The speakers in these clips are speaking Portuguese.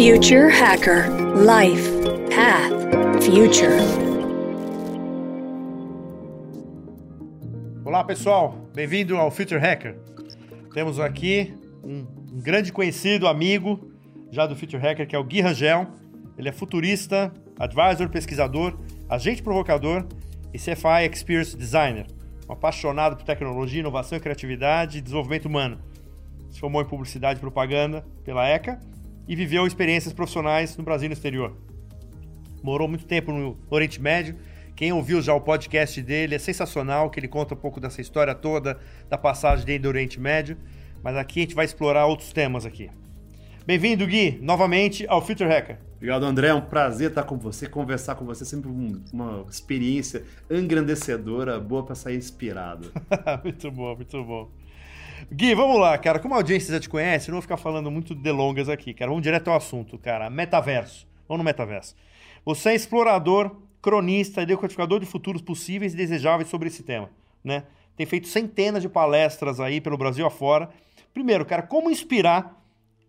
Future Hacker Life Path Future. Olá pessoal, bem-vindo ao Future Hacker. Temos aqui um, grande conhecido amigo já do Future Hacker que é o Gui Rangel. Ele é futurista, advisor, pesquisador, agente provocador e CFI Experience Designer. Um apaixonado por tecnologia, inovação, criatividade e desenvolvimento humano. Se formou em publicidade e propaganda pela ECA e viveu experiências profissionais no Brasil e no exterior. Morou muito tempo no Oriente Médio. Quem ouviu já o podcast dele é sensacional, que ele conta um pouco dessa história toda, da passagem dele do Oriente Médio. Mas aqui a gente vai explorar outros temas aqui. Bem-vindo, Gui, novamente ao Future Hacker. Obrigado, André. É um prazer estar com você, conversar com você. Sempre uma experiência engrandecedora, boa para sair inspirado. muito bom, muito bom. Gui, vamos lá, cara. Como a audiência já te conhece, eu não vou ficar falando muito de delongas aqui, cara. Vamos direto ao assunto, cara. Metaverso. Vamos no metaverso. Você é explorador, cronista e decodificador de futuros possíveis e desejáveis sobre esse tema, né? Tem feito centenas de palestras aí pelo Brasil afora. Primeiro, cara, como inspirar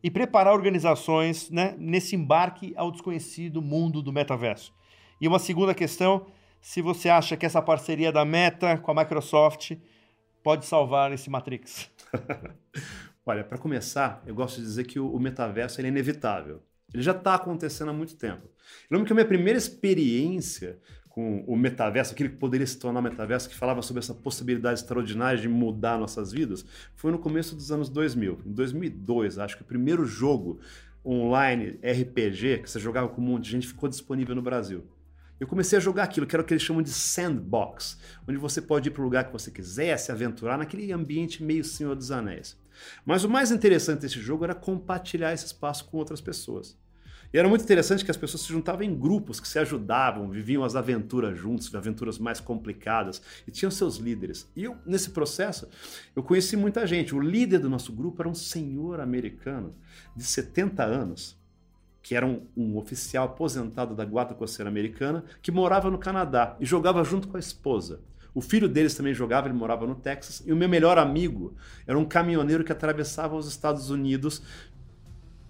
e preparar organizações né, nesse embarque ao desconhecido mundo do metaverso? E uma segunda questão, se você acha que essa parceria da Meta com a Microsoft pode salvar esse Matrix? Olha, para começar, eu gosto de dizer que o, metaverso é inevitável. Ele já está acontecendo há muito tempo. Eu lembro que a minha primeira experiência com o metaverso, aquele que poderia se tornar metaverso, que falava sobre essa possibilidade extraordinária de mudar nossas vidas, foi no começo dos anos 2000. Em 2002, acho que o primeiro jogo online RPG que você jogava com um monte de gente ficou disponível no Brasil eu comecei a jogar aquilo, que era o que eles chamam de sandbox, onde você pode ir para o lugar que você quiser, se aventurar naquele ambiente meio Senhor dos Anéis. Mas o mais interessante desse jogo era compartilhar esse espaço com outras pessoas. E era muito interessante que as pessoas se juntavam em grupos que se ajudavam, viviam as aventuras juntos, aventuras mais complicadas, e tinham seus líderes. E eu, nesse processo, eu conheci muita gente. O líder do nosso grupo era um senhor americano de 70 anos, que era um, um, oficial aposentado da Guarda Costeira Americana, que morava no Canadá e jogava junto com a esposa. O filho deles também jogava, ele morava no Texas, e o meu melhor amigo era um caminhoneiro que atravessava os Estados Unidos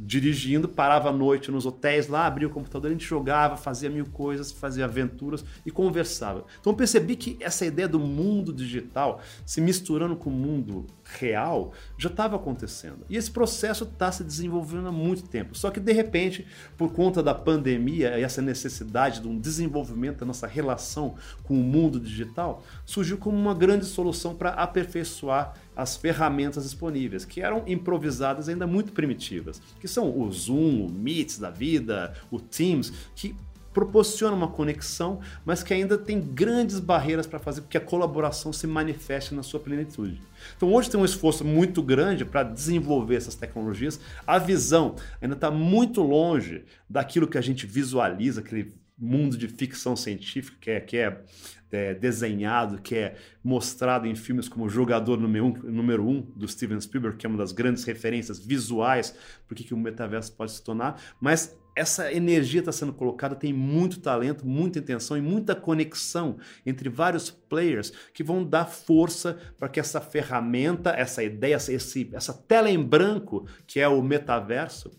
dirigindo, parava à noite nos hotéis lá, abria o computador, a gente jogava, fazia mil coisas, fazia aventuras e conversava. Então eu percebi que essa ideia do mundo digital se misturando com o mundo real já estava acontecendo. E esse processo está se desenvolvendo há muito tempo. Só que de repente, por conta da pandemia e essa necessidade de um desenvolvimento da nossa relação com o mundo digital, surgiu como uma grande solução para aperfeiçoar as ferramentas disponíveis, que eram improvisadas ainda muito primitivas, que são o Zoom, o Meets da vida, o Teams, que proporciona uma conexão, mas que ainda tem grandes barreiras para fazer com que a colaboração se manifeste na sua plenitude. Então hoje tem um esforço muito grande para desenvolver essas tecnologias. A visão ainda está muito longe daquilo que a gente visualiza, aquele mundo de ficção científica que é, que é, é desenhado, que é mostrado em filmes como Jogador Número um, número um do Steven Spielberg, que é uma das grandes referências visuais para o que, que o metaverso pode se tornar, mas essa energia está sendo colocada, tem muito talento, muita intenção e muita conexão entre vários players que vão dar força para que essa ferramenta, essa ideia, esse, essa tela em branco que é o metaverso,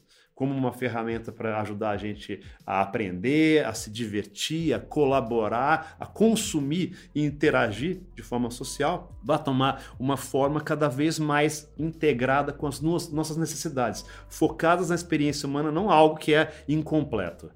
como uma ferramenta para ajudar a gente a aprender, a se divertir, a colaborar, a consumir e interagir de forma social, vai tomar uma forma cada vez mais integrada com as nossas necessidades, focadas na experiência humana, não algo que é incompleto.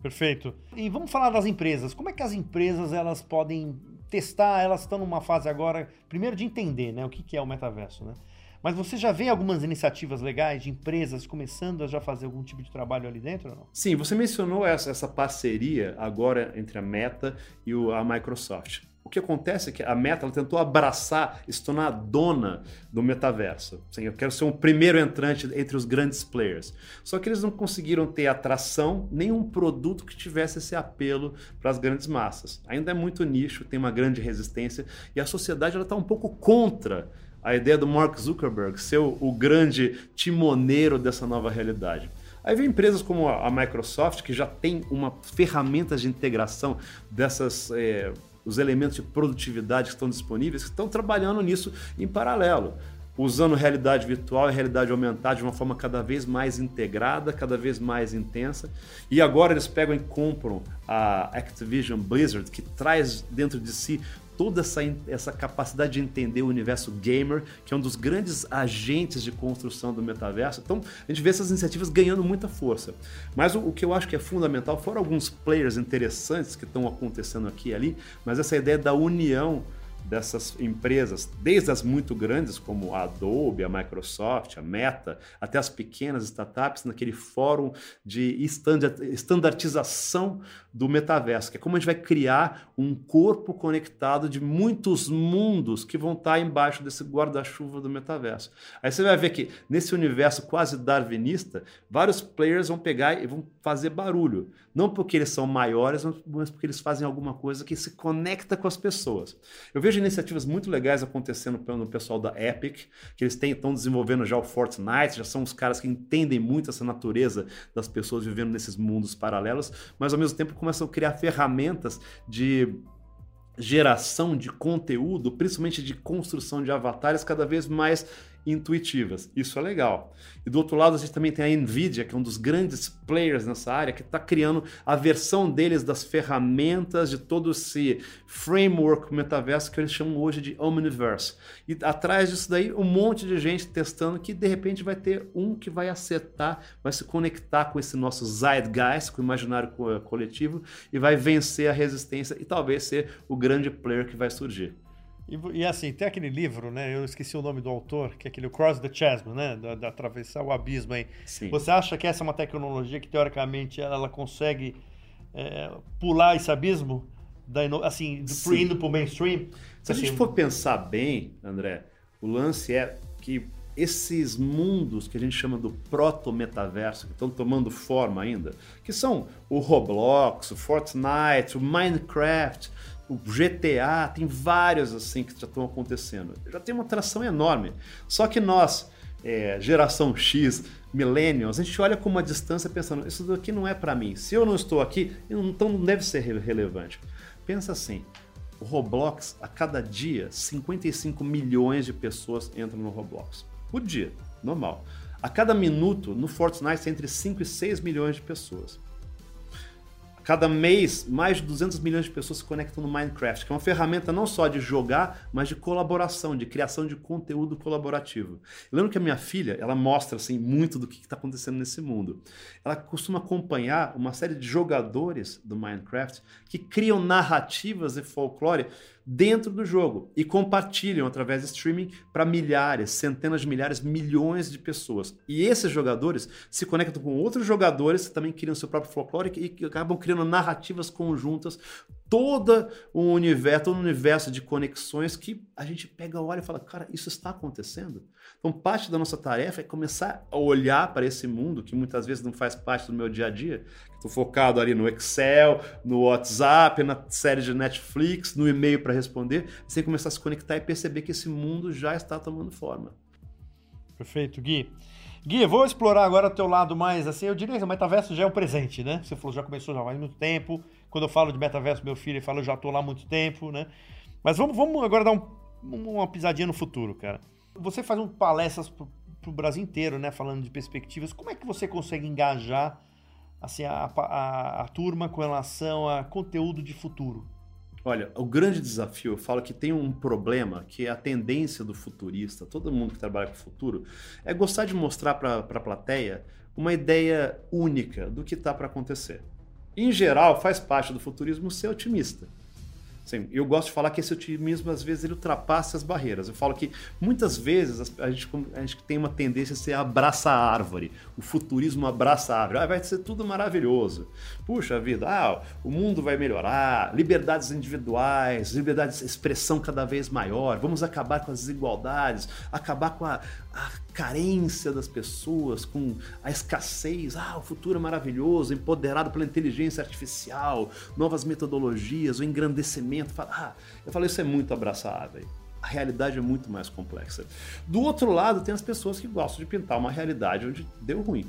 Perfeito. E vamos falar das empresas. Como é que as empresas elas podem testar? Elas estão numa fase agora, primeiro de entender, né, o que é o metaverso, né? Mas você já vê algumas iniciativas legais de empresas começando a já fazer algum tipo de trabalho ali dentro ou não? Sim, você mencionou essa, essa parceria agora entre a Meta e o, a Microsoft. O que acontece é que a Meta tentou abraçar, se tornar dona do metaverso. Assim, eu quero ser um primeiro entrante entre os grandes players. Só que eles não conseguiram ter atração, nenhum produto que tivesse esse apelo para as grandes massas. Ainda é muito nicho, tem uma grande resistência e a sociedade está um pouco contra a ideia do Mark Zuckerberg ser o, o grande timoneiro dessa nova realidade. Aí vem empresas como a Microsoft, que já tem uma ferramenta de integração dessas. É, os elementos de produtividade que estão disponíveis, que estão trabalhando nisso em paralelo. usando realidade virtual e realidade aumentada de uma forma cada vez mais integrada, cada vez mais intensa. E agora eles pegam e compram a Activision Blizzard, que traz dentro de si toda essa, essa capacidade de entender o universo gamer, que é um dos grandes agentes de construção do metaverso. Então, a gente vê essas iniciativas ganhando muita força. Mas o, o que eu acho que é fundamental, foram alguns players interessantes que estão acontecendo aqui e ali, mas essa ideia da união dessas empresas, desde as muito grandes como a Adobe, a Microsoft, a Meta, até as pequenas startups, naquele fórum de estandartização do metaverso, que é como a gente vai criar um corpo conectado de muitos mundos que vão estar embaixo desse guarda-chuva do metaverso. Aí você vai ver que nesse universo quase darwinista, vários players vão pegar e vão fazer barulho, não porque eles são maiores, mas porque eles fazem alguma coisa que se conecta com as pessoas. Eu vejo iniciativas muito legais acontecendo no pessoal da Epic, que eles estão desenvolvendo já o Fortnite, já são os caras que entendem muito essa natureza das pessoas vivendo nesses mundos paralelos, mas ao mesmo tempo começam a criar ferramentas de geração de conteúdo, principalmente de construção de avatares cada vez mais intuitivas. Isso é legal. E do outro lado, a gente também tem a Nvidia, que é um dos grandes players nessa área, que está criando a versão deles das ferramentas de todo esse framework metaverso que eles chamam hoje de Omniverse. E atrás disso daí, um monte de gente testando que de repente vai ter um que vai acertar, vai se conectar com esse nosso zeitgeist, com o imaginário coletivo e vai vencer a resistência e talvez ser o grande player que vai surgir. E, e, assim, tem aquele livro, né? Eu esqueci o nome do autor, que é aquele Cross the Chasm, né? Da, da atravessar o abismo aí. Sim. Você acha que essa é uma tecnologia que, teoricamente, ela, ela consegue é, pular esse abismo? Da, assim, Sim. indo para o mainstream? Se assim, a gente for pensar bem, André, o lance é que esses mundos que a gente chama do proto-metaverso, que estão tomando forma ainda, que são o Roblox, o Fortnite, o Minecraft, o GTA, tem vários assim que já estão acontecendo. Já tem uma atração enorme. Só que nós, é, geração X, millennials, a gente olha com uma distância pensando, isso daqui não é para mim. Se eu não estou aqui, então não deve ser relevante. Pensa assim, o Roblox, a cada dia, 55 milhões de pessoas entram no Roblox. Por dia, normal. A cada minuto, no Fortnite, entre 5 e 6 milhões de pessoas. Cada mês, mais de 200 milhões de pessoas se conectam no Minecraft, que é uma ferramenta não só de jogar, mas de colaboração, de criação de conteúdo colaborativo. Eu lembro que a minha filha, ela mostra assim muito do que está acontecendo nesse mundo. Ela costuma acompanhar uma série de jogadores do Minecraft que criam narrativas e folclore dentro do jogo e compartilham através de streaming para milhares, centenas de milhares, milhões de pessoas. E esses jogadores se conectam com outros jogadores que também criam seu próprio folclore e acabam criando narrativas conjuntas, todo um universo, todo um universo de conexões que a gente pega, olha e fala, cara, isso está acontecendo? Então, parte da nossa tarefa é começar a olhar para esse mundo que muitas vezes não faz parte do meu dia a dia. Estou focado ali no Excel, no WhatsApp, na série de Netflix, no e-mail para responder. Você começar a se conectar e perceber que esse mundo já está tomando forma. Perfeito, Gui. Gui, vou explorar agora o teu lado mais, assim, eu diria que o metaverso já é o presente, né? Você falou, já começou já faz muito tempo. Quando eu falo de metaverso, meu filho fala, eu já estou lá há muito tempo, né? Mas vamos, vamos agora dar um, uma pisadinha no futuro, cara. Você faz um palestras para o Brasil inteiro, né? Falando de perspectivas. Como é que você consegue engajar assim, a, a, a turma com relação a conteúdo de futuro? Olha, o grande desafio, eu falo que tem um problema que é a tendência do futurista, todo mundo que trabalha com futuro, é gostar de mostrar para a plateia uma ideia única do que está para acontecer. Em geral, faz parte do futurismo ser otimista. Sim, eu gosto de falar que esse otimismo, às vezes, ele ultrapassa as barreiras. Eu falo que muitas vezes a gente, a gente tem uma tendência a ser abraça a árvore. O futurismo abraça a árvore. Ah, vai ser tudo maravilhoso. Puxa vida, ah, o mundo vai melhorar, liberdades individuais, liberdade de expressão cada vez maior, vamos acabar com as desigualdades, acabar com a, a carência das pessoas, com a escassez. Ah, o futuro é maravilhoso, empoderado pela inteligência artificial, novas metodologias, o engrandecimento. Ah, eu falei, isso é muito abraçável. A realidade é muito mais complexa. Do outro lado, tem as pessoas que gostam de pintar uma realidade onde deu ruim.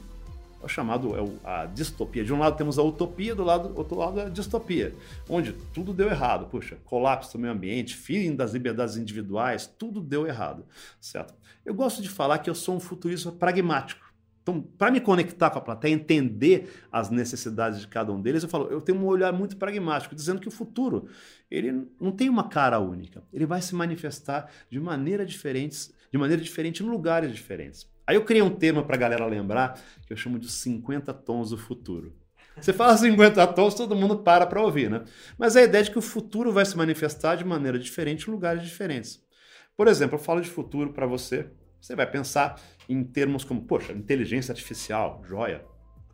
É o chamado é a distopia. De um lado temos a utopia, do lado, outro lado a distopia, onde tudo deu errado. Puxa, colapso do meio ambiente, fim das liberdades individuais, tudo deu errado, certo? Eu gosto de falar que eu sou um futurista pragmático. Então, para me conectar com a plateia, entender as necessidades de cada um deles, eu falo, eu tenho um olhar muito pragmático, dizendo que o futuro, ele não tem uma cara única. Ele vai se manifestar de maneira diferentes, de maneira diferente em lugares diferentes. Aí eu criei um tema para a galera lembrar, que eu chamo de 50 tons do futuro. Você fala 50 tons, todo mundo para para ouvir, né? Mas a ideia é de que o futuro vai se manifestar de maneira diferente em lugares diferentes. Por exemplo, eu falo de futuro para você, você vai pensar em termos como, poxa, inteligência artificial, joia,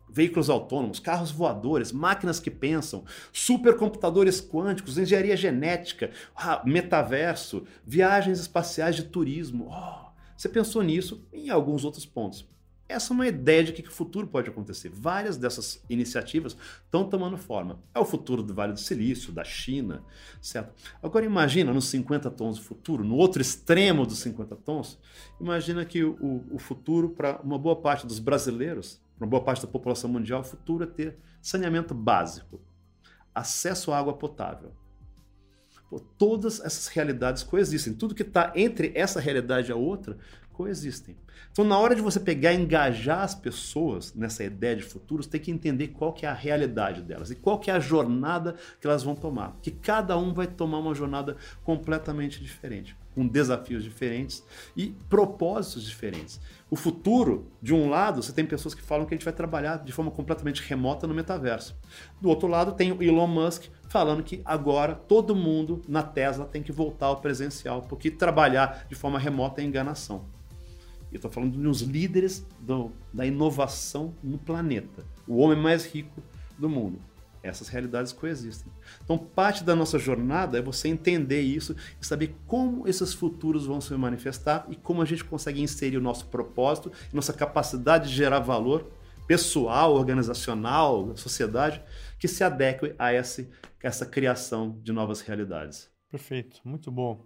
veículos autônomos, carros voadores, máquinas que pensam, supercomputadores quânticos, engenharia genética, ah, metaverso, viagens espaciais de turismo. Oh, você pensou nisso em alguns outros pontos. Essa é uma ideia de que o futuro pode acontecer. Várias dessas iniciativas estão tomando forma. É o futuro do Vale do Silício, da China, certo? Agora imagina nos 50 tons do futuro, no outro extremo dos 50 tons, imagina que o, o futuro para uma boa parte dos brasileiros, para uma boa parte da população mundial, o futuro é ter saneamento básico, acesso à água potável, Pô, todas essas realidades coexistem. Tudo que está entre essa realidade e a outra coexistem. Então, na hora de você pegar e engajar as pessoas nessa ideia de futuro, você tem que entender qual que é a realidade delas e qual que é a jornada que elas vão tomar. Que cada um vai tomar uma jornada completamente diferente, com desafios diferentes e propósitos diferentes. O futuro, de um lado, você tem pessoas que falam que a gente vai trabalhar de forma completamente remota no metaverso. Do outro lado, tem o Elon Musk falando que agora todo mundo na Tesla tem que voltar ao presencial, porque trabalhar de forma remota é enganação. Eu estou falando de uns líderes do, da inovação no planeta, o homem mais rico do mundo. Essas realidades coexistem. Então, parte da nossa jornada é você entender isso e saber como esses futuros vão se manifestar e como a gente consegue inserir o nosso propósito, nossa capacidade de gerar valor pessoal, organizacional, da sociedade, que se adeque a esse, essa criação de novas realidades. Perfeito, muito bom.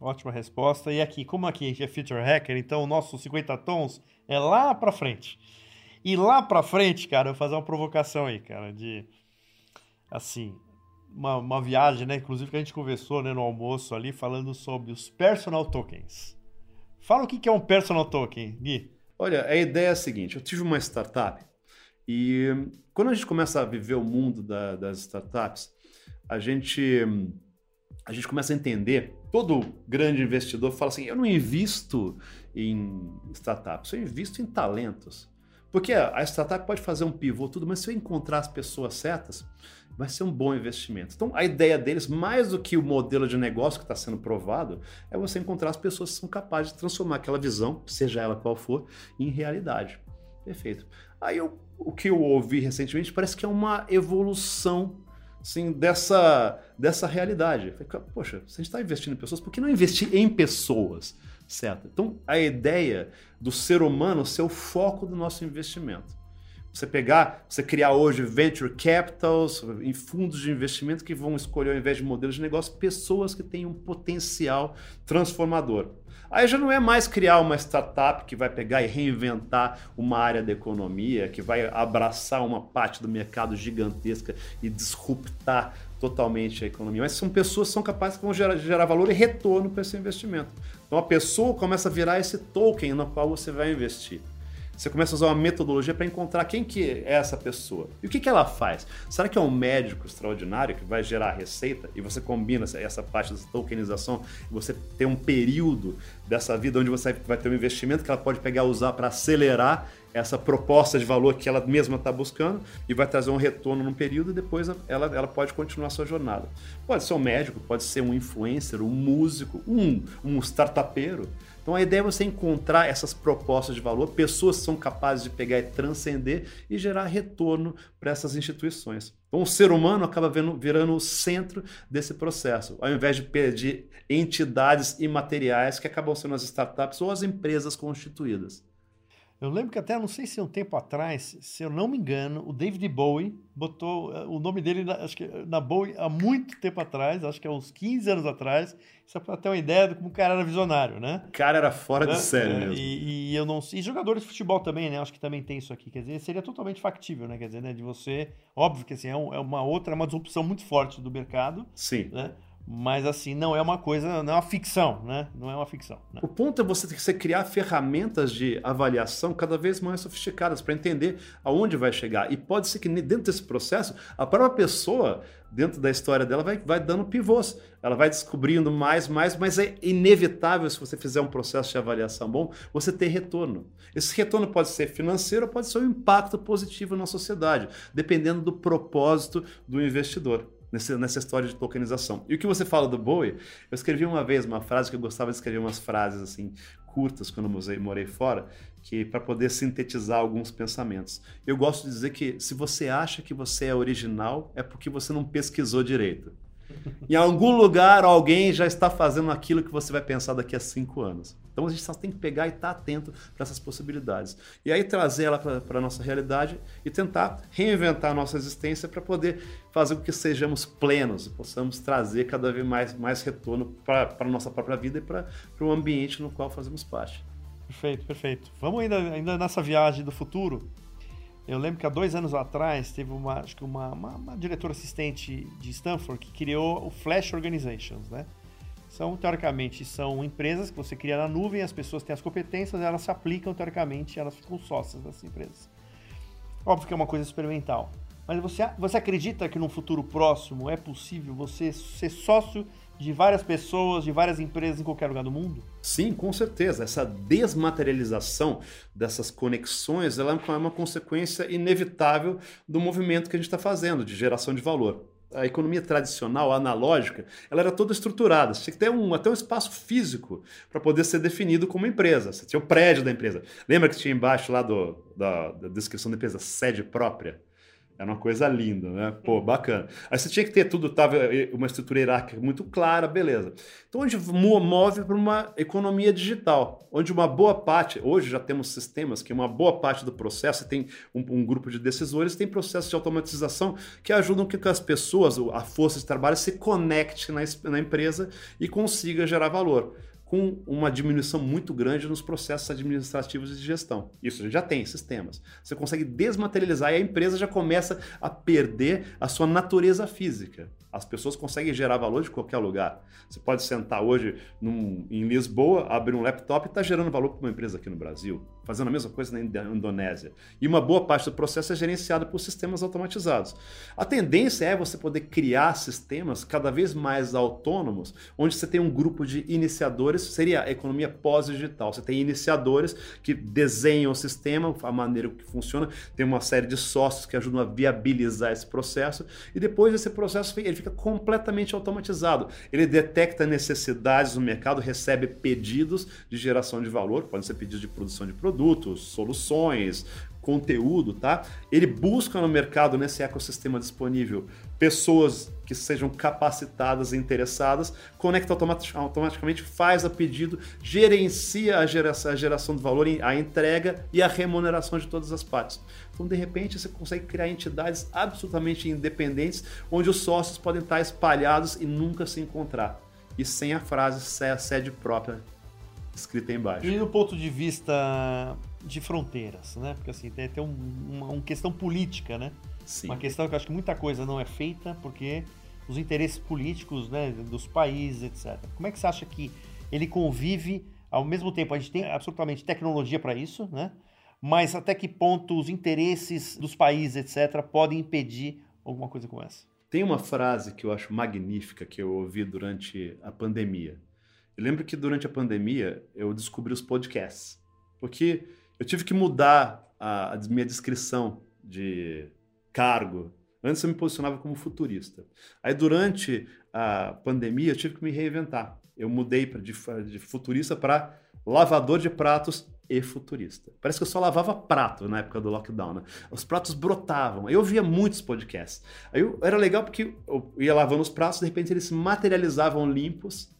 Ótima resposta. E aqui, como aqui é Future Hacker, então o nosso 50 tons é lá para frente. E lá para frente, cara, eu vou fazer uma provocação aí, cara, de assim, uma, uma viagem, né? Inclusive que a gente conversou né, no almoço ali, falando sobre os personal tokens. Fala o que é um personal token, Gui. Olha, a ideia é a seguinte: eu tive uma startup e quando a gente começa a viver o mundo da, das startups, a gente, a gente começa a entender. Todo grande investidor fala assim: eu não invisto em startups, eu invisto em talentos. Porque a startup pode fazer um pivô, tudo, mas se eu encontrar as pessoas certas, vai ser um bom investimento. Então, a ideia deles, mais do que o modelo de negócio que está sendo provado, é você encontrar as pessoas que são capazes de transformar aquela visão, seja ela qual for, em realidade. Perfeito. Aí eu, o que eu ouvi recentemente parece que é uma evolução assim, dessa, dessa realidade. Poxa, se a gente está investindo em pessoas, por que não investir em pessoas? Certo? Então, a ideia do ser humano ser o foco do nosso investimento. Você pegar, você criar hoje venture capitals, em fundos de investimento que vão escolher, ao invés de modelos de negócio, pessoas que têm um potencial transformador. Aí já não é mais criar uma startup que vai pegar e reinventar uma área da economia, que vai abraçar uma parte do mercado gigantesca e disruptar totalmente a economia. Mas são pessoas que são capazes que vão gerar, gerar valor e retorno para esse investimento. Então a pessoa começa a virar esse token no qual você vai investir. Você começa a usar uma metodologia para encontrar quem que é essa pessoa. E o que, que ela faz? Será que é um médico extraordinário que vai gerar receita e você combina essa parte da tokenização e você tem um período dessa vida onde você vai ter um investimento que ela pode pegar e usar para acelerar essa proposta de valor que ela mesma está buscando e vai trazer um retorno num período e depois ela, ela pode continuar sua jornada. Pode ser um médico, pode ser um influencer, um músico, um, um startupeiro. Então a ideia é você encontrar essas propostas de valor, pessoas que são capazes de pegar e transcender e gerar retorno para essas instituições. Então o ser humano acaba vendo, virando o centro desse processo, ao invés de perder entidades imateriais que acabam sendo as startups ou as empresas constituídas. Eu lembro que até, não sei se um tempo atrás, se eu não me engano, o David Bowie botou eh, o nome dele, na, acho que na Bowie, há muito tempo atrás, acho que há uns 15 anos atrás, só para ter uma ideia de como o cara era visionário, né? O cara era fora né? de série É, mesmo. E, e eu não e jogadores de futebol também, né? Acho que também tem isso aqui. Quer dizer, seria totalmente factível, né? Quer dizer, né? de você. Óbvio que assim, é, um- é uma outra, é uma disrupção muito forte do mercado, Sim. né? Mas assim, não é uma coisa, não é uma ficção, né? Não é uma ficção. Né? O ponto é você, você criar ferramentas de avaliação cada vez mais sofisticadas para entender aonde vai chegar. E pode ser que dentro desse processo, a própria pessoa, dentro da história dela, vai, vai dando pivôs. Ela vai descobrindo mais, mais, mas é inevitável, se você fizer um processo de avaliação bom, você ter retorno. Esse retorno pode ser financeiro pode ser um impacto positivo na sociedade, dependendo do propósito do investidor nesse- nessa história de tokenização. E o que você fala do Bowie, eu escrevi uma vez uma frase que eu gostava de escrever umas frases assim curtas quando eu morei fora, que para poder sintetizar alguns pensamentos. Eu gosto de dizer que se você acha que você é original, é porque você não pesquisou direito. Em algum lugar alguém já está fazendo aquilo que você vai pensar daqui a cinco anos. Então a gente só tem que pegar e estar atento para essas possibilidades. E aí trazer ela para a nossa realidade e tentar reinventar a nossa existência para poder fazer com que sejamos plenos e possamos trazer cada vez mais, mais retorno para a nossa própria vida e para o ambiente no qual fazemos parte. Perfeito, perfeito. Vamos ainda, ainda nessa viagem do futuro. Eu lembro que há dois anos atrás teve uma, acho que uma, uma, uma diretora assistente de Stanford que criou o Flash Organizations, né? São, teoricamente, são empresas que você cria na nuvem, as pessoas têm as competências, elas se aplicam, teoricamente, elas ficam sócias dessas empresas. Óbvio que é uma coisa experimental. Mas você, você acredita que no futuro próximo é possível você ser sócio de várias pessoas, de várias empresas em qualquer lugar do mundo? Sim, com certeza. Essa desmaterialização dessas conexões ela é uma consequência inevitável do movimento que a gente está fazendo de geração de valor. A economia tradicional, analógica, ela era toda estruturada. Você tinha que ter um, até um espaço físico para poder ser definido como empresa. Você tinha o prédio da empresa. Lembra que tinha embaixo lá do, da, da descrição da empresa sede própria? Era uma coisa linda, né? Pô, bacana. Aí você tinha que ter tudo, tava uma estrutura hierárquica muito clara, beleza. Então, onde move para uma economia digital, onde uma boa parte, hoje já temos sistemas que uma boa parte do processo tem um, um grupo de decisores, tem processos de automatização que ajudam que as pessoas, a força de trabalho, se conecte na, na empresa e consiga gerar valor com uma diminuição muito grande nos processos administrativos de gestão. Isso a gente já tem sistemas. Você consegue desmaterializar e a empresa já começa a perder a sua natureza física. As pessoas conseguem gerar valor de qualquer lugar. Você pode sentar hoje num, em Lisboa, abrir um laptop e estar tá gerando valor para uma empresa aqui no Brasil, fazendo a mesma coisa na Indonésia. E uma boa parte do processo é gerenciada por sistemas automatizados. A tendência é você poder criar sistemas cada vez mais autônomos, onde você tem um grupo de iniciadores, seria a economia pós-digital. Você tem iniciadores que desenham o sistema, a maneira que funciona, tem uma série de sócios que ajudam a viabilizar esse processo, e depois esse processo ele fica completamente automatizado. Ele detecta necessidades no mercado, recebe pedidos de geração de valor, podem ser pedidos de produção de produtos, soluções, conteúdo, tá? Ele busca no mercado, nesse ecossistema disponível, pessoas que sejam capacitadas e interessadas, conecta automaticamente, faz a pedido, gerencia a geração, a geração de valor, a entrega e a remuneração de todas as partes. Então, de repente, você consegue criar entidades absolutamente independentes, onde os sócios podem estar espalhados e nunca se encontrar. E sem a frase sede própria escrita embaixo. E do ponto de vista de fronteiras, né? Porque assim, tem, tem um, uma, uma, questão política, né? Sim. Uma questão que eu acho que muita coisa não é feita porque os interesses políticos né, dos países, etc. Como é que você acha que ele convive ao mesmo tempo? A gente tem absolutamente tecnologia para isso, né? Mas até que ponto os interesses dos países, etc., podem impedir alguma coisa como essa? Tem uma frase que eu acho magnífica que eu ouvi durante a pandemia. Eu lembro que durante a pandemia eu descobri os podcasts, porque eu tive que mudar a, a minha descrição de cargo. Antes eu me posicionava como futurista. Aí durante a pandemia eu tive que me reinventar. Eu mudei pra, de, de futurista para lavador de pratos e futurista. Parece que eu só lavava prato na época do lockdown, né? Os pratos brotavam. Eu via muitos podcasts. Aí eu, era legal porque eu ia lavando os pratos, de repente eles se materializavam limpos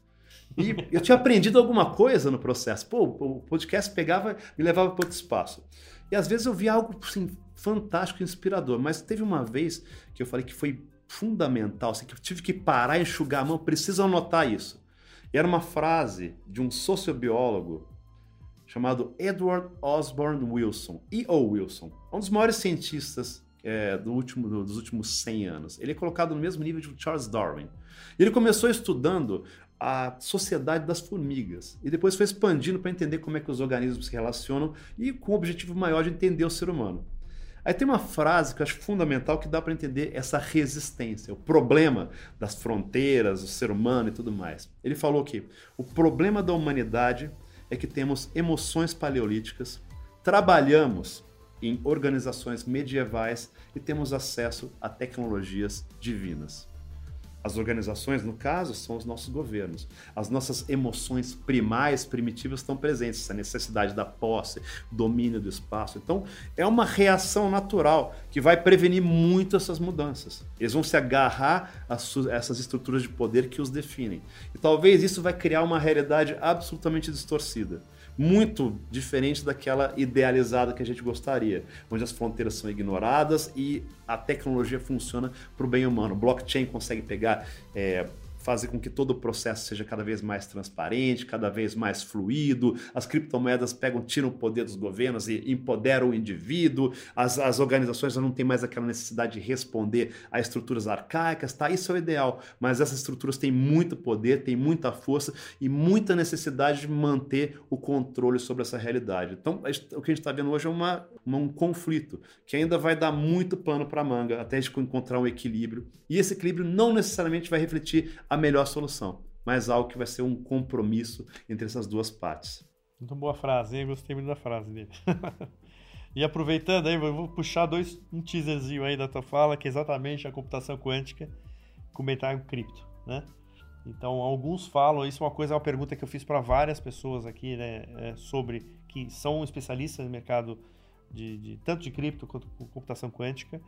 E eu tinha aprendido alguma coisa no processo. Pô, o podcast pegava me levava para outro espaço. E às vezes eu via algo assim, fantástico, inspirador. Mas teve uma vez que eu falei que foi fundamental, assim, que eu tive que parar e enxugar a mão, preciso anotar isso. E era uma frase de um sociobiólogo chamado Edward Osborne Wilson, E.O. Wilson, um dos maiores cientistas é, do último, do, dos últimos 100 anos. Ele é colocado no mesmo nível de Charles Darwin. Ele começou estudando a sociedade das formigas e depois foi expandindo para entender como é que os organismos se relacionam e com o objetivo maior de entender o ser humano. Aí tem uma frase que eu acho fundamental que dá para entender essa resistência, o problema das fronteiras, o ser humano e tudo mais. Ele falou que o problema da humanidade é que temos emoções paleolíticas, trabalhamos em organizações medievais e temos acesso a tecnologias divinas. As organizações, no caso, são os nossos governos. As nossas emoções primais, primitivas, estão presentes. Essa necessidade da posse, domínio do espaço. Então, é uma reação natural que vai prevenir muito essas mudanças. Eles vão se agarrar a essas estruturas de poder que os definem. E talvez isso vai criar uma realidade absolutamente distorcida muito diferente daquela idealizada que a gente gostaria, onde as fronteiras são ignoradas e a tecnologia funciona para o bem humano. Blockchain consegue pegar é, fazer com que todo o processo seja cada vez mais transparente, cada vez mais fluido. As criptomoedas pegam, tiram o poder dos governos e empoderam o indivíduo. As, as organizações já não têm mais aquela necessidade de responder a estruturas arcaicas, tá? Isso é o ideal. Mas essas estruturas têm muito poder, têm muita força e muita necessidade de manter o controle sobre essa realidade. Então, o que a gente está vendo hoje é uma, uma, um conflito que ainda vai dar muito pano para manga até a gente encontrar um equilíbrio. E esse equilíbrio não necessariamente vai refletir a a melhor solução, mas algo que vai ser um compromisso entre essas duas partes. Muito boa frase, hein? Gostei muito da frase dele. e aproveitando aí, vou puxar dois, um teaserzinho aí da tua fala, que é exatamente a computação quântica com metal cripto, né? Então, alguns falam, isso é uma coisa, é uma pergunta que eu fiz para várias pessoas aqui, né, é, sobre que são especialistas no mercado de, de tanto de cripto quanto computação quântica,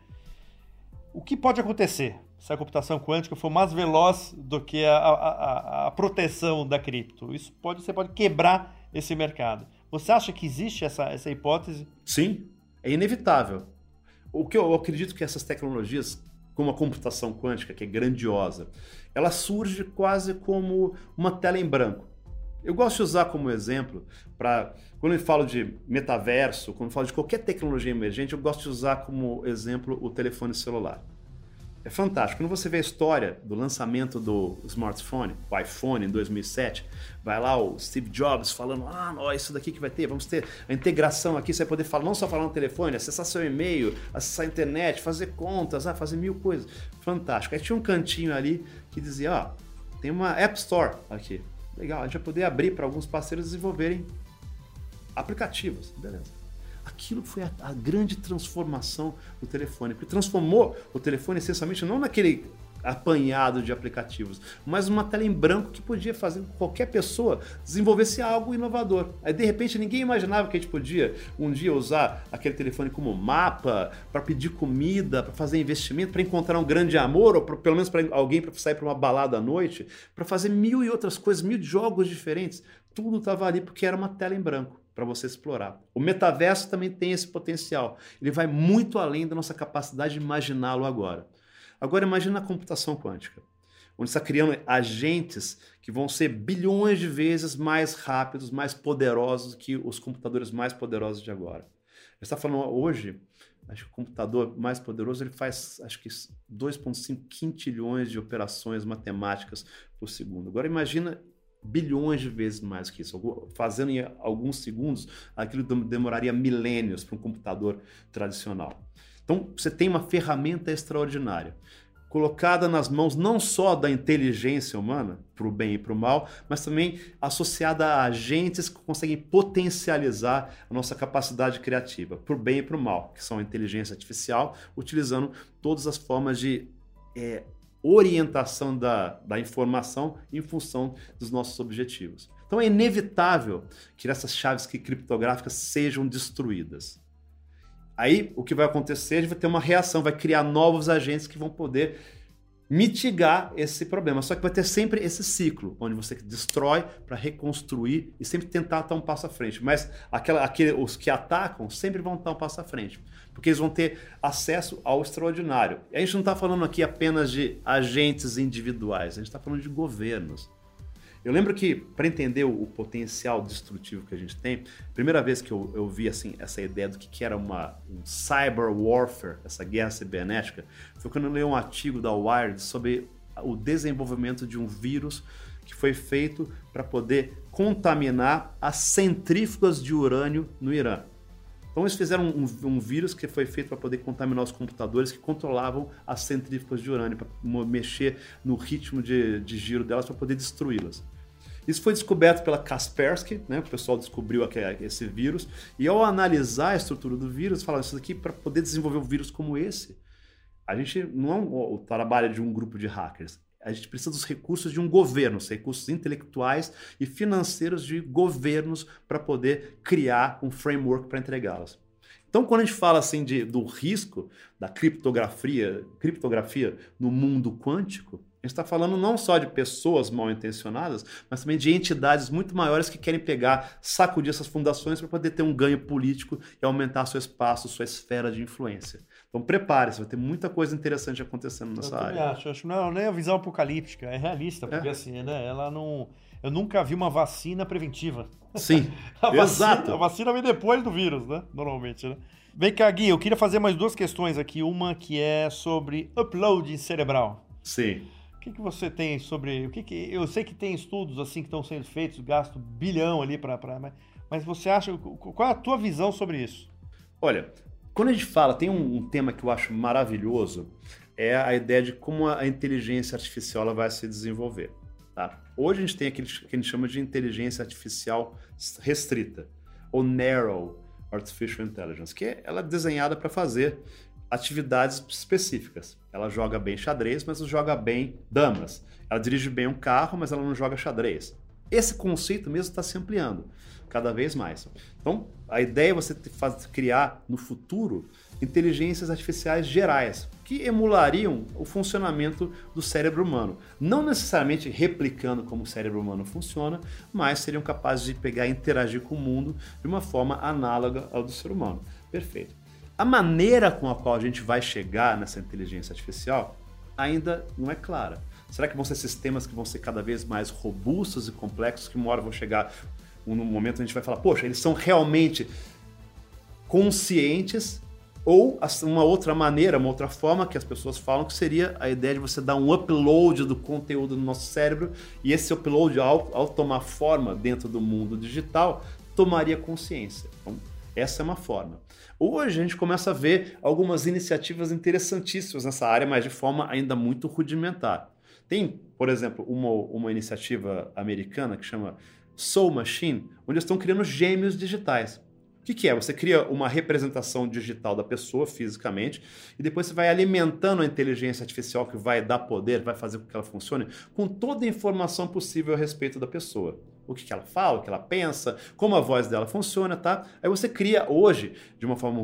o que pode acontecer se a computação quântica for mais veloz do que a, a, a proteção da cripto? Isso pode, você pode quebrar esse mercado. Você acha que existe essa, essa hipótese? Sim, é inevitável. O que eu acredito que essas tecnologias, como a computação quântica, que é grandiosa, ela surge quase como uma tela em branco. Eu gosto de usar como exemplo para quando eu falo de metaverso, quando eu falo de qualquer tecnologia emergente, eu gosto de usar como exemplo o telefone celular. É fantástico. Quando você vê a história do lançamento do smartphone, o iPhone em 2007, vai lá o Steve Jobs falando: ah, ó, isso daqui que vai ter, vamos ter a integração aqui, você vai poder falar, não só falar no telefone, acessar seu e-mail, acessar a internet, fazer contas, ah, fazer mil coisas. Fantástico. Aí tinha um cantinho ali que dizia: ó, tem uma App Store aqui. Legal, a gente vai poder abrir para alguns parceiros desenvolverem aplicativos. Beleza. Aquilo foi a, a grande transformação do telefone, porque transformou o telefone essencialmente não naquele apanhado de aplicativos, mas uma tela em branco que podia fazer que qualquer pessoa desenvolvesse algo inovador. Aí de repente ninguém imaginava que a gente podia um dia usar aquele telefone como mapa para pedir comida, para fazer investimento, para encontrar um grande amor ou pra, pelo menos para alguém para sair para uma balada à noite, para fazer mil e outras coisas, mil jogos diferentes. Tudo estava ali porque era uma tela em branco para você explorar. O metaverso também tem esse potencial. Ele vai muito além da nossa capacidade de imaginá-lo agora. Agora imagine a computação quântica, onde está criando agentes que vão ser bilhões de vezes mais rápidos, mais poderosos que os computadores mais poderosos de agora. Está falando hoje, acho que o computador mais poderoso ele faz acho que 2,5 quintilhões de operações matemáticas por segundo. Agora imagina bilhões de vezes mais que isso. Fazendo em alguns segundos, aquilo demoraria milênios para um computador tradicional. Então, você tem uma ferramenta extraordinária, colocada nas mãos não só da inteligência humana, para o bem e para o mal, mas também associada a agentes que conseguem potencializar a nossa capacidade criativa, para o bem e para o mal, que são a inteligência artificial, utilizando todas as formas de é, orientação da, da informação em função dos nossos objetivos. Então é inevitável que essas chaves criptográficas sejam destruídas. Aí o que vai acontecer? A gente vai ter uma reação, vai criar novos agentes que vão poder mitigar esse problema. Só que vai ter sempre esse ciclo, onde você destrói para reconstruir e sempre tentar estar um passo à frente. Mas aquela, aquele, os que atacam sempre vão estar um passo à frente, porque eles vão ter acesso ao extraordinário. E a gente não está falando aqui apenas de agentes individuais, a gente está falando de governos. Eu lembro que, para entender o, potencial destrutivo que a gente tem, primeira vez que eu, eu vi assim, essa ideia do que, que era uma, um cyber warfare, essa guerra cibernética, foi quando eu li um artigo da Wired sobre o desenvolvimento de um vírus que foi feito para poder contaminar as centrífugas de urânio no Irã. Então eles fizeram um, um vírus que foi feito para poder contaminar os computadores que controlavam as centrífugas de urânio, para mexer no ritmo de, de giro delas para poder destruí-las. Isso foi descoberto pela Kaspersky, né? o pessoal descobriu esse vírus, e ao analisar a estrutura do vírus, falaram isso aqui para poder desenvolver um vírus como esse, a gente não é o trabalho de um grupo de hackers, a gente precisa dos recursos de um governo, os recursos intelectuais e financeiros de governos para poder criar um framework para entregá-las. Então, quando a gente fala assim de, do risco da criptografia, criptografia no mundo quântico, a gente está falando não só de pessoas mal intencionadas, mas também de entidades muito maiores que querem pegar, sacudir essas fundações para poder ter um ganho político e aumentar seu espaço, sua esfera de influência. Então prepare-se, vai ter muita coisa interessante acontecendo nessa eu área. Acho, acho não, nem a visão apocalíptica, é realista, porque é. assim, né, ela não. Eu nunca vi uma vacina preventiva. Sim, a exato. Vacina, a vacina vem depois do vírus, né? Normalmente, né? Vem cá, Gui, eu queria fazer mais duas questões aqui. Uma que é sobre upload cerebral. Sim. O que, que você tem sobre. O que, que Eu sei que tem estudos assim que estão sendo feitos, gasto bilhão ali para. Mas, mas você acha. Qual é a tua visão sobre isso? Olha, quando a gente fala, tem um, um tema que eu acho maravilhoso, é a ideia de como a inteligência artificial vai se desenvolver. Tá? Hoje a gente tem aquele que a gente chama de inteligência artificial restrita, ou narrow artificial intelligence, que é, ela é desenhada para fazer atividades específicas. Ela joga bem xadrez, mas não joga bem damas. Ela dirige bem um carro, mas ela não joga xadrez. Esse conceito mesmo está se ampliando cada vez mais. Então, a ideia é você criar no futuro inteligências artificiais gerais que emulariam o funcionamento do cérebro humano. Não necessariamente replicando como o cérebro humano funciona, mas seriam capazes de pegar e interagir com o mundo de uma forma análoga ao do ser humano. Perfeito. A maneira com a qual a gente vai chegar nessa inteligência artificial ainda não é clara. Será que vão ser sistemas que vão ser cada vez mais robustos e complexos, que uma hora vão chegar num momento a gente vai falar, poxa, eles são realmente conscientes ou uma outra maneira, uma outra forma que as pessoas falam que seria a ideia de você dar um upload do conteúdo no nosso cérebro e esse upload, ao, ao tomar forma dentro do mundo digital, tomaria consciência. Então, essa é uma forma. Hoje a gente começa a ver algumas iniciativas interessantíssimas nessa área, mas de forma ainda muito rudimentar. Tem, por exemplo, uma, uma iniciativa americana que chama Soul Machine, onde estão criando gêmeos digitais. O que, que, é? Você cria uma representação digital da pessoa fisicamente e depois você vai alimentando a inteligência artificial que vai dar poder, vai fazer com que ela funcione, com toda a informação possível a respeito da pessoa o que, que ela fala, o que ela pensa, como a voz dela funciona, tá? Aí você cria hoje, de uma forma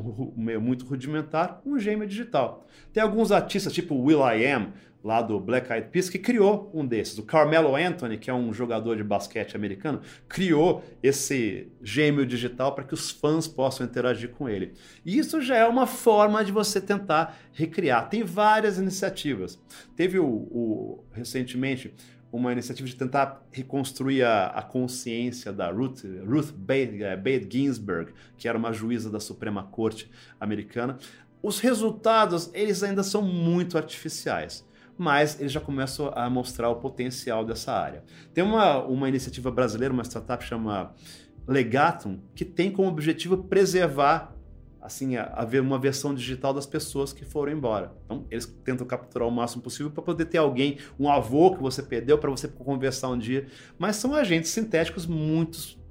muito rudimentar, um gêmeo digital. Tem alguns artistas, tipo Will I Am, lá do Black Eyed Peas, que criou um desses. O Carmelo Anthony, que é um jogador de basquete americano, criou esse gêmeo digital para que os fãs possam interagir com ele. E isso já é uma forma de você tentar recriar. Tem várias iniciativas. Teve o, o recentemente uma iniciativa de tentar reconstruir a, a consciência da Ruth, Ruth Bader, Bader Ginsburg, que era uma juíza da Suprema Corte americana. Os resultados, eles ainda são muito artificiais mas eles já começam a mostrar o potencial dessa área. Tem uma, uma iniciativa brasileira, uma startup chama Legatum, que tem como objetivo preservar assim, haver uma versão digital das pessoas que foram embora. Então, eles tentam capturar o máximo possível para poder ter alguém, um avô que você perdeu para você conversar um dia, mas são agentes sintéticos muito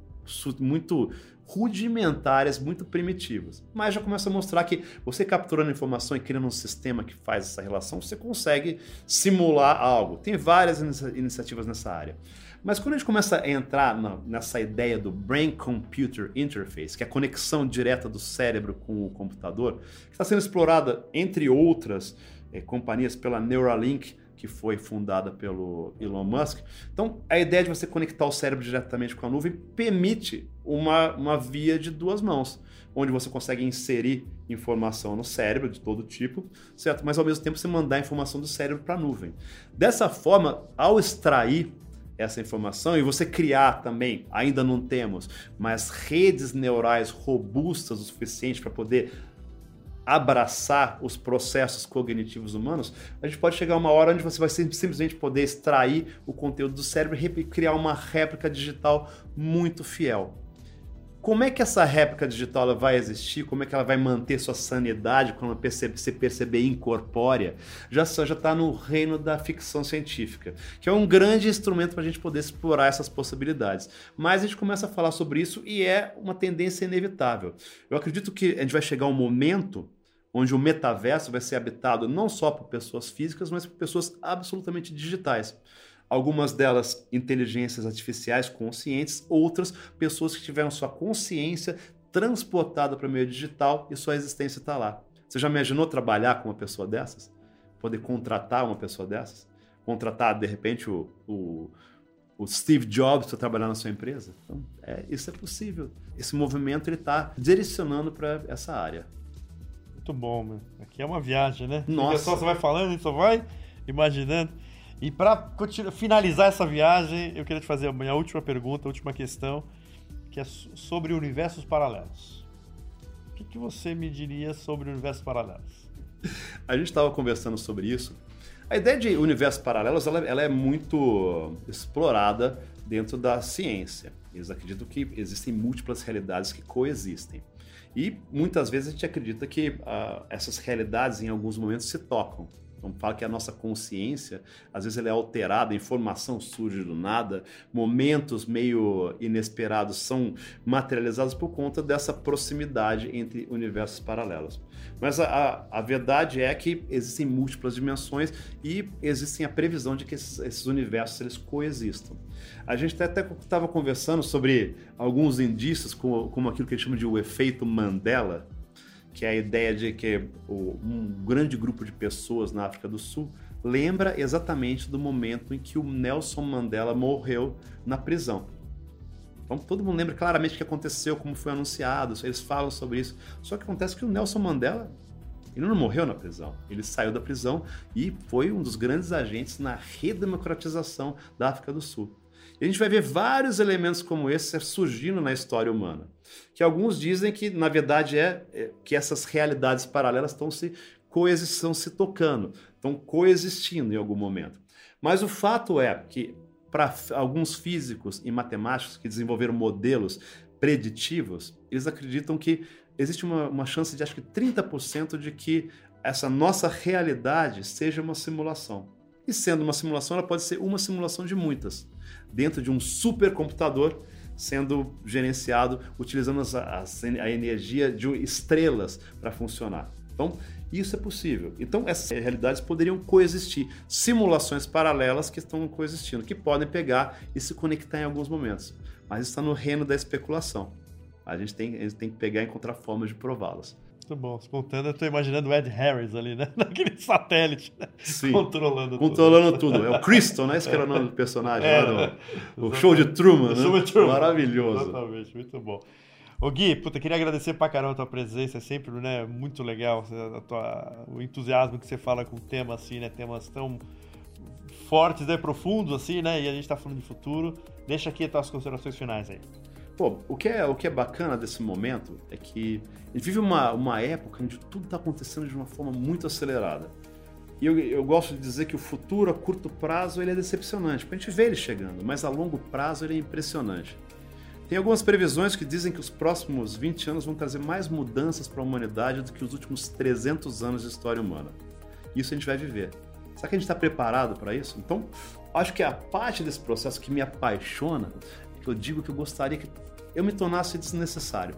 muito rudimentares, muito primitivos. Mas já começa a mostrar que você capturando informação e criando um sistema que faz essa relação, você consegue simular algo. Tem várias iniciativas nessa área. Mas quando a gente começa a entrar na, nessa ideia do Brain Computer Interface, que é a conexão direta do cérebro com o computador, que está sendo explorada, entre outras é, companhias, pela Neuralink, que foi fundada pelo Elon Musk. Então, a ideia de você conectar o cérebro diretamente com a nuvem permite uma, uma via de duas mãos, onde você consegue inserir informação no cérebro de todo tipo, certo? Mas ao mesmo tempo você mandar a informação do cérebro para a nuvem. Dessa forma, ao extrair essa informação e você criar também, ainda não temos, mas redes neurais robustas o suficiente para poder abraçar os processos cognitivos humanos, a gente pode chegar a uma hora onde você vai simplesmente poder extrair o conteúdo do cérebro e criar uma réplica digital muito fiel. Como é que essa réplica digital vai existir? Como é que ela vai manter sua sanidade quando percebe, se perceber incorpórea? Já está no reino da ficção científica, que é um grande instrumento para a gente poder explorar essas possibilidades. Mas a gente começa a falar sobre isso e é uma tendência inevitável. Eu acredito que a gente vai chegar um momento onde o metaverso vai ser habitado não só por pessoas físicas, mas por pessoas absolutamente digitais algumas delas inteligências artificiais conscientes, outras pessoas que tiveram sua consciência transportada para o meio digital e sua existência está lá. Você já imaginou trabalhar com uma pessoa dessas? Poder contratar uma pessoa dessas? Contratar, de repente, o, o, o Steve Jobs para trabalhar na sua empresa? Então, é, isso é possível. Esse movimento está direcionando para essa área. Muito bom, meu. Aqui é uma viagem, né? Nossa. Porque só você vai falando e só vai imaginando. E para finalizar essa viagem, eu queria te fazer a minha última pergunta, a última questão, que é sobre universos paralelos. O que, que você me diria sobre universos paralelos? A gente estava conversando sobre isso. A ideia de universos paralelos ela, ela é muito explorada dentro da ciência. Eles acreditam que existem múltiplas realidades que coexistem. E muitas vezes a gente acredita que uh, essas realidades em alguns momentos se tocam. Então fala que a nossa consciência, às vezes ela é alterada, informação surge do nada, momentos meio inesperados são materializados por conta dessa proximidade entre universos paralelos. Mas a, a, a verdade é que existem múltiplas dimensões e existem a previsão de que esses, esses universos eles coexistam. A gente até estava conversando sobre alguns indícios, como, como aquilo que a gente chama de o efeito Mandela, que é a ideia de que um grande grupo de pessoas na África do Sul lembra exatamente do momento em que o Nelson Mandela morreu na prisão. Então todo mundo lembra claramente o que aconteceu, como foi anunciado, eles falam sobre isso. Só que acontece que o Nelson Mandela ele não morreu na prisão, ele saiu da prisão e foi um dos grandes agentes na redemocratização da África do Sul. E a gente vai ver vários elementos como esse surgindo na história humana, que alguns dizem que, na verdade, é, é que essas realidades paralelas estão se coexistão se tocando, estão coexistindo em algum momento. Mas o fato é que, para alguns físicos e matemáticos que desenvolveram modelos preditivos, eles acreditam que existe uma, uma chance de acho que 30% de que essa nossa realidade seja uma simulação. E sendo uma simulação, ela pode ser uma simulação de muitas dentro de um supercomputador sendo gerenciado utilizando as, as, a energia de estrelas para funcionar. Então, isso é possível. Então, essas realidades poderiam coexistir. Simulações paralelas que estão coexistindo, que podem pegar e se conectar em alguns momentos. Mas está no reino da especulação. A gente tem, a gente tem que pegar e encontrar formas de prová-las. Muito bom. Contando, eu tô imaginando o Ed Harris ali, né? Naquele satélite, né? Sim. Controlando, Controlando tudo. tudo. É o Crystal, né? Esse que era o nome do personagem é, lá do, o show de Truman, né? Truman. Maravilhoso. Exatamente, muito bom. Ô Gui, puta, queria agradecer pra caramba a tua presença, é sempre né, muito legal tua, o entusiasmo que você fala com temas assim, né? Temas tão fortes, né, profundos assim, né? E a gente tá falando de futuro. Deixa aqui as tuas considerações finais aí. Pô, o que é, o que é bacana desse momento é que a gente vive uma, uma época onde tudo está acontecendo de uma forma muito acelerada. E eu, eu, gosto de dizer que o futuro a curto prazo ele é decepcionante, porque a gente vê ele chegando, mas a longo prazo ele é impressionante. Tem algumas previsões que dizem que os próximos 20 anos vão trazer mais mudanças para a humanidade do que os últimos 300 anos de história humana. Isso a gente vai viver. Será que a gente está preparado para isso? Então, acho que a parte desse processo que me apaixona que eu digo que eu gostaria que eu me tornasse desnecessário.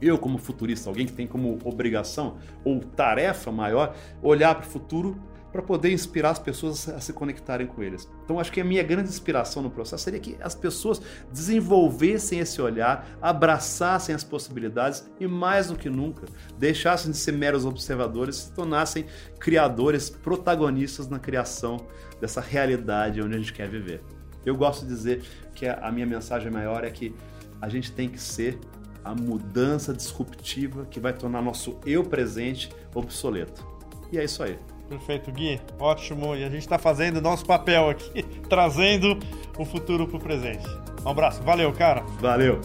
Eu, como futurista, alguém que tem como obrigação ou tarefa maior olhar para o futuro para poder inspirar as pessoas a se conectarem com eles. Então, acho que a minha grande inspiração no processo seria que as pessoas desenvolvessem esse olhar, abraçassem as possibilidades e, mais do que nunca, deixassem de ser meros observadores, se tornassem criadores, protagonistas na criação dessa realidade onde a gente quer viver. Eu gosto de dizer que a minha mensagem maior é que a gente tem que ser a mudança disruptiva que vai tornar nosso eu presente obsoleto. E é isso aí. Perfeito, Gui. Ótimo. E a gente está fazendo o nosso papel aqui, trazendo o futuro para o presente. Um abraço. Valeu, cara. Valeu.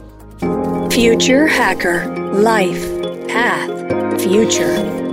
Future Hacker Life Path Future